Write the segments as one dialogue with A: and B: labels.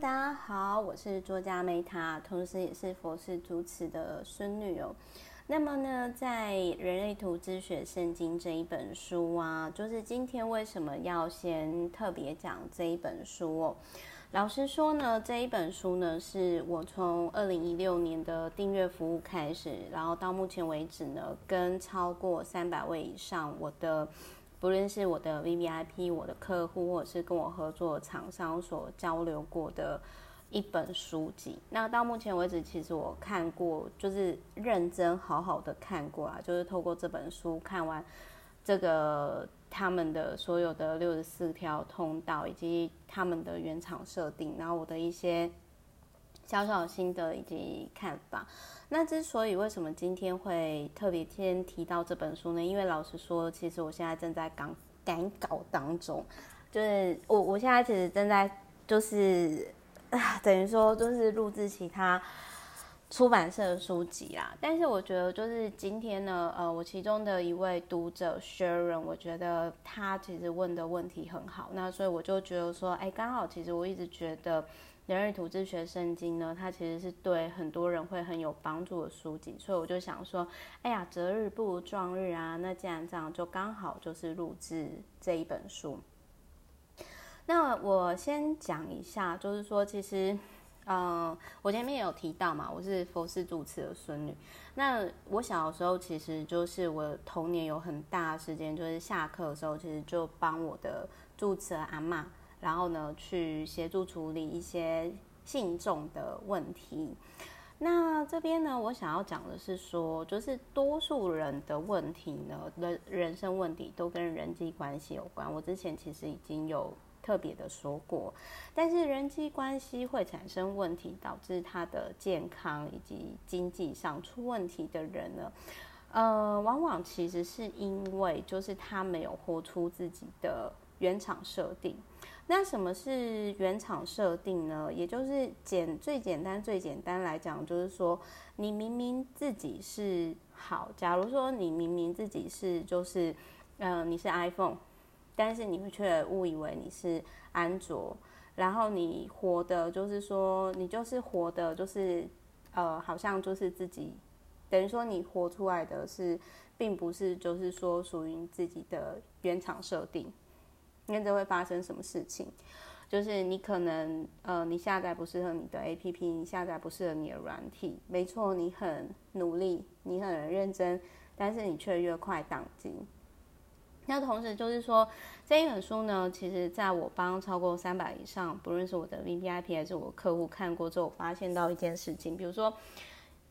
A: 大家好，我是作家梅塔，同时也是佛事主持的孙女哦。那么呢，在《人类图之学圣经》这一本书啊，就是今天为什么要先特别讲这一本书哦？老实说呢，这一本书呢，是我从二零一六年的订阅服务开始，然后到目前为止呢，跟超过三百位以上我的。不论是我的 VVIP、我的客户，或者是跟我合作厂商所交流过的一本书籍，那到目前为止，其实我看过，就是认真好好的看过啊，就是透过这本书看完这个他们的所有的六十四条通道，以及他们的原厂设定，然后我的一些小小心得以及看法。那之所以为什么今天会特别先提到这本书呢？因为老实说，其实我现在正在赶赶稿当中，就是我我现在其实正在就是，等于说就是录制其他出版社的书籍啦。但是我觉得就是今天呢，呃，我其中的一位读者 Sharon，我觉得他其实问的问题很好，那所以我就觉得说，哎，刚好其实我一直觉得。人类图自学圣经呢，它其实是对很多人会很有帮助的书籍，所以我就想说，哎呀，择日不如撞日啊，那既然这样，就刚好就是录制这一本书。那我先讲一下，就是说，其实，嗯、呃，我前面有提到嘛，我是佛事住持的孙女。那我小的时候，其实就是我童年有很大的时间，就是下课的时候，其实就帮我的住持阿嬷。然后呢，去协助处理一些信众的问题。那这边呢，我想要讲的是说，就是多数人的问题呢，人人生问题都跟人际关系有关。我之前其实已经有特别的说过，但是人际关系会产生问题，导致他的健康以及经济上出问题的人呢，呃，往往其实是因为就是他没有活出自己的原厂设定。那什么是原厂设定呢？也就是简最简单最简单来讲，就是说你明明自己是好，假如说你明明自己是就是，嗯、呃，你是 iPhone，但是你却误以为你是安卓，然后你活的就是说你就是活的就是呃，好像就是自己，等于说你活出来的是，并不是就是说属于自己的原厂设定。那这会发生什么事情？就是你可能呃，你下载不适合你的 APP，你下载不适合你的软体。没错，你很努力，你很认真，但是你却越快当机。那同时就是说，这一本书呢，其实在我帮超过三百以上，不论是我的 VVIP 还是我客户看过之后，我发现到一件事情，比如说，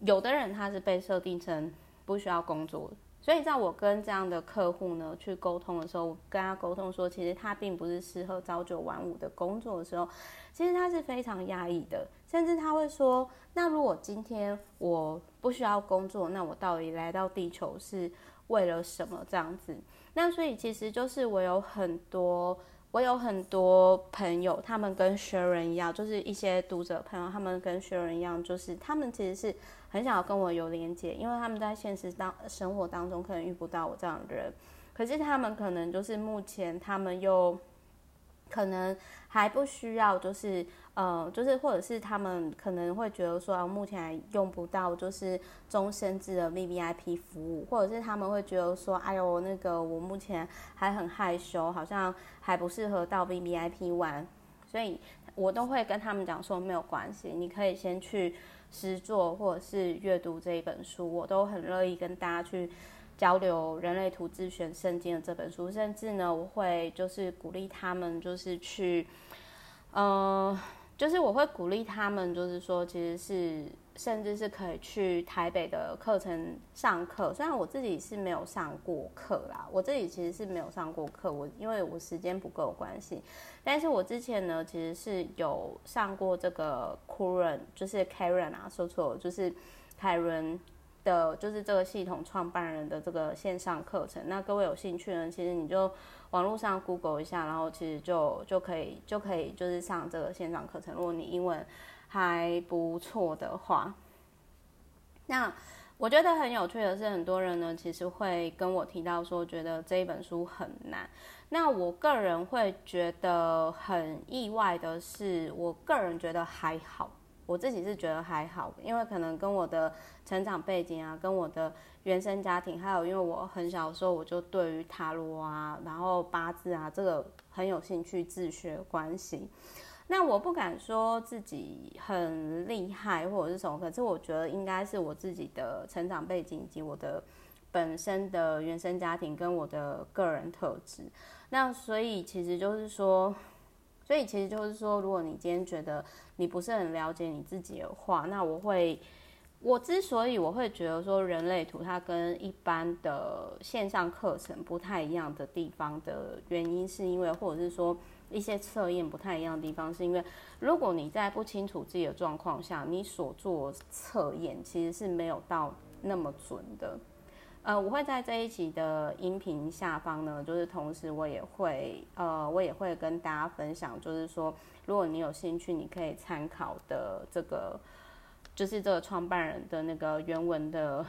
A: 有的人他是被设定成不需要工作。所以在我跟这样的客户呢去沟通的时候，我跟他沟通说，其实他并不是适合朝九晚五的工作的时候，其实他是非常压抑的，甚至他会说，那如果今天我不需要工作，那我到底来到地球是为了什么？这样子，那所以其实就是我有很多。我有很多朋友，他们跟学人一样，就是一些读者朋友，他们跟学人一样，就是他们其实是很想要跟我有连接，因为他们在现实当生活当中可能遇不到我这样的人，可是他们可能就是目前他们又。可能还不需要，就是呃，就是或者是他们可能会觉得说，啊，目前还用不到，就是终身制的 VVIP 服务，或者是他们会觉得说，哎呦，那个我目前还很害羞，好像还不适合到 VVIP 玩，所以我都会跟他们讲说，没有关系，你可以先去实作或者是阅读这一本书，我都很乐意跟大家去。交流人类图自选圣经的这本书，甚至呢，我会就是鼓励他们，就是去，呃，就是我会鼓励他们，就是说，其实是甚至是可以去台北的课程上课。虽然我自己是没有上过课啦，我自己其实是没有上过课，我因为我时间不够关系。但是我之前呢，其实是有上过这个 Karen，就是 Karen 啊，说错了，就是 Karen。的就是这个系统创办人的这个线上课程，那各位有兴趣呢，其实你就网络上 Google 一下，然后其实就就可以就可以就是上这个线上课程。如果你英文还不错的话，那我觉得很有趣的是，很多人呢其实会跟我提到说，觉得这一本书很难。那我个人会觉得很意外的是，我个人觉得还好，我自己是觉得还好，因为可能跟我的成长背景啊，跟我的原生家庭，还有因为我很小的时候我就对于塔罗啊，然后八字啊这个很有兴趣自学关系。那我不敢说自己很厉害或者是什么，可是我觉得应该是我自己的成长背景以及我的本身的原生家庭跟我的个人特质。那所以其实就是说，所以其实就是说，如果你今天觉得你不是很了解你自己的话，那我会，我之所以我会觉得说人类图它跟一般的线上课程不太一样的地方的原因，是因为或者是说。一些测验不太一样的地方，是因为如果你在不清楚自己的状况下，你所做测验其实是没有到那么准的。呃，我会在这一集的音频下方呢，就是同时我也会呃，我也会跟大家分享，就是说，如果你有兴趣，你可以参考的这个，就是这个创办人的那个原文的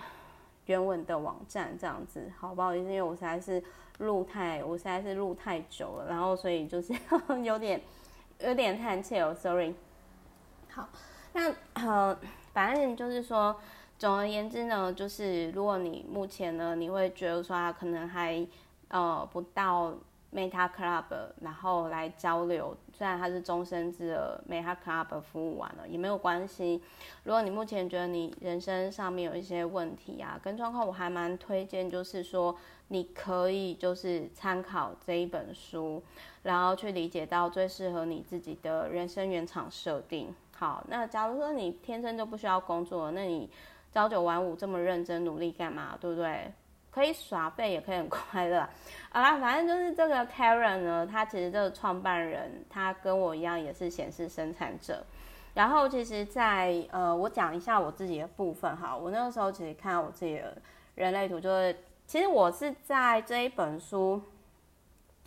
A: 原文的网站这样子。好，不好意思，因为我实在是。录太，我实在是录太久了，然后所以就是 有点有点叹气哦，sorry。好，那呃，反正就是说，总而言之呢，就是如果你目前呢，你会觉得说他可能还呃不到。Meta Club，然后来交流。虽然它是终身制的 Meta Club 服务完了也没有关系。如果你目前觉得你人生上面有一些问题啊，跟状况，我还蛮推荐，就是说你可以就是参考这一本书，然后去理解到最适合你自己的人生原厂设定。好，那假如说你天生就不需要工作，那你朝九晚五这么认真努力干嘛？对不对？可以耍废，也可以很快乐。好啦，反正就是这个 Karen 呢，他其实这个创办人，他跟我一样也是显示生产者。然后其实在，在呃，我讲一下我自己的部分哈。我那个时候其实看我自己的人类图，就是其实我是在这一本书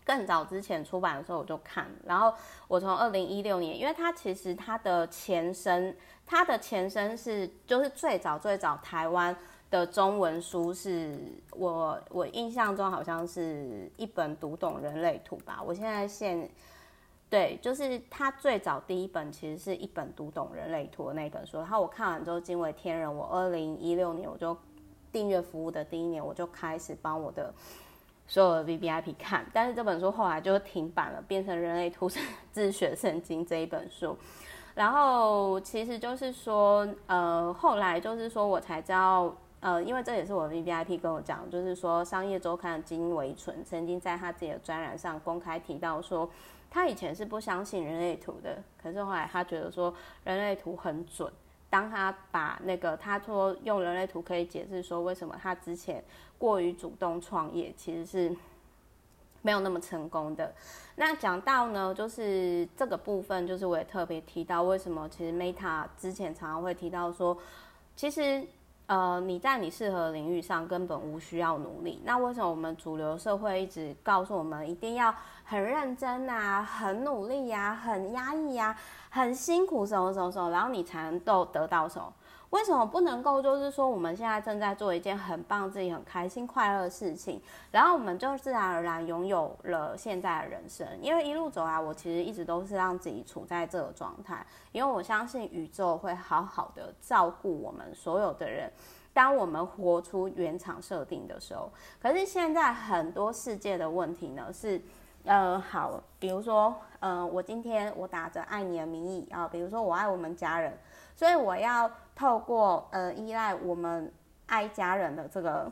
A: 更早之前出版的时候我就看。然后我从二零一六年，因为它其实它的前身，它的前身是就是最早最早台湾。的中文书是我我印象中好像是一本读懂人类图吧。我现在现对，就是他最早第一本其实是一本读懂人类图的那本书。然后我看完之后惊为天人。我二零一六年我就订阅服务的第一年，我就开始帮我的所有的 VVIP 看。但是这本书后来就停版了，变成人类图 自学圣经这一本书。然后其实就是说，呃，后来就是说我才知道。呃，因为这也是我 VVIP 跟我讲，就是说商业周刊的金维纯曾经在他自己的专栏上公开提到说，他以前是不相信人类图的，可是后来他觉得说人类图很准。当他把那个他说用人类图可以解释说为什么他之前过于主动创业，其实是没有那么成功的。那讲到呢，就是这个部分，就是我也特别提到为什么其实 Meta 之前常常会提到说，其实。呃，你在你适合的领域上根本无需要努力。那为什么我们主流社会一直告诉我们一定要很认真啊、很努力呀、很压抑呀、很辛苦什么什么什么，然后你才能够得到什么？为什么不能够？就是说，我们现在正在做一件很棒、自己很开心、快乐的事情，然后我们就自然而然拥有了现在的人生。因为一路走来，我其实一直都是让自己处在这个状态，因为我相信宇宙会好好的照顾我们所有的人。当我们活出原厂设定的时候，可是现在很多世界的问题呢是，呃，好，比如说，呃，我今天我打着爱你的名义啊，比如说我爱我们家人。所以我要透过呃依赖我们爱家人的这个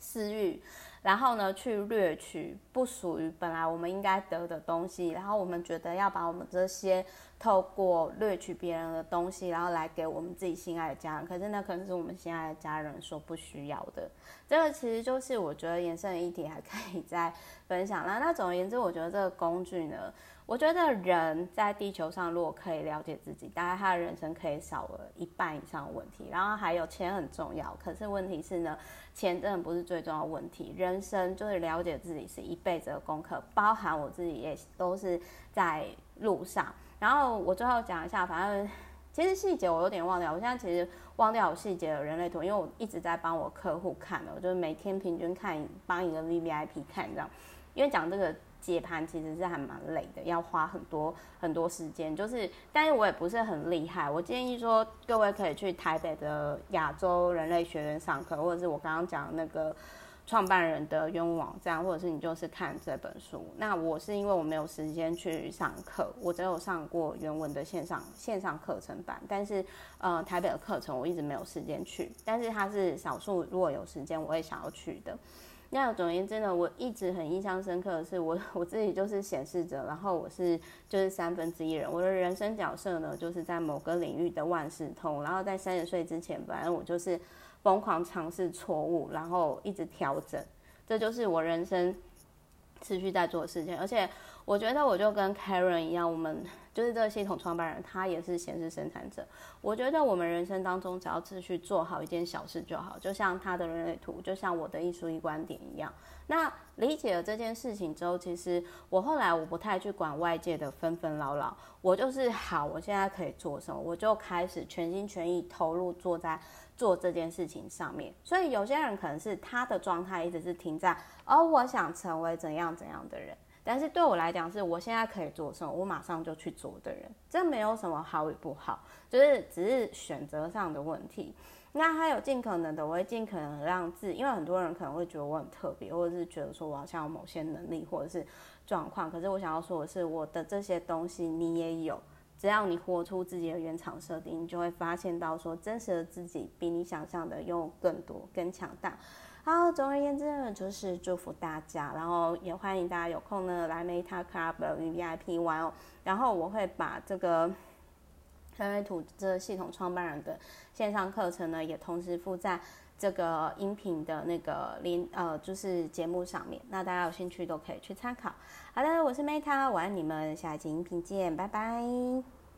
A: 私欲，然后呢去掠取不属于本来我们应该得的东西，然后我们觉得要把我们这些透过掠取别人的东西，然后来给我们自己心爱的家人，可是那可能是我们心爱的家人所不需要的。这个其实就是我觉得延伸的议题，还可以再分享。那那总而言之，我觉得这个工具呢。我觉得人在地球上，如果可以了解自己，大概他的人生可以少了一半以上的问题。然后还有钱很重要，可是问题是呢，钱真的不是最重要的问题。人生就是了解自己是一辈子的功课，包含我自己也都是在路上。然后我最后讲一下，反正其实细节我有点忘掉，我现在其实忘掉有细节的人类图，因为我一直在帮我客户看的，我就是每天平均看帮一个 VVIP 看这样。因为讲这个接盘其实是还蛮累的，要花很多很多时间。就是，但是我也不是很厉害。我建议说，各位可以去台北的亚洲人类学院上课，或者是我刚刚讲那个。创办人的原文网站，或者是你就是看这本书。那我是因为我没有时间去上课，我只有上过原文的线上线上课程版，但是呃台北的课程我一直没有时间去。但是它是少数如果有时间我会想要去的。那总而言之呢，我一直很印象深刻的是我 我自己就是显示者，然后我是就是三分之一人。我的人生角色呢，就是在某个领域的万事通。然后在三十岁之前，反正我就是。疯狂尝试错误，然后一直调整，这就是我人生持续在做的事情。而且我觉得我就跟 Karen 一样，我们就是这个系统创办人，他也是显示生产者。我觉得我们人生当中只要持续做好一件小事就好，就像他的人类图，就像我的艺术一观点一样。那理解了这件事情之后，其实我后来我不太去管外界的纷纷扰扰，我就是好，我现在可以做什么，我就开始全心全意投入做在。做这件事情上面，所以有些人可能是他的状态一直是停在，哦，我想成为怎样怎样的人，但是对我来讲，是我现在可以做什么，我马上就去做的人，这没有什么好与不好，就是只是选择上的问题。那还有尽可能的，我会尽可能让自己，因为很多人可能会觉得我很特别，或者是觉得说我好像有某些能力或者是状况，可是我想要说的是，我的这些东西你也有。只要你活出自己的原厂设定，你就会发现到说，真实的自己比你想象的拥有更多、更强大。好，总而言之呢，就是祝福大家，然后也欢迎大家有空呢来 Meta Club VIP 玩哦。然后我会把这个三维图这系统创办人的线上课程呢，也同时附在这个音频的那个连呃，就是节目上面。那大家有兴趣都可以去参考。好的，我是 Meta，我爱你们，下一期音频见，拜拜。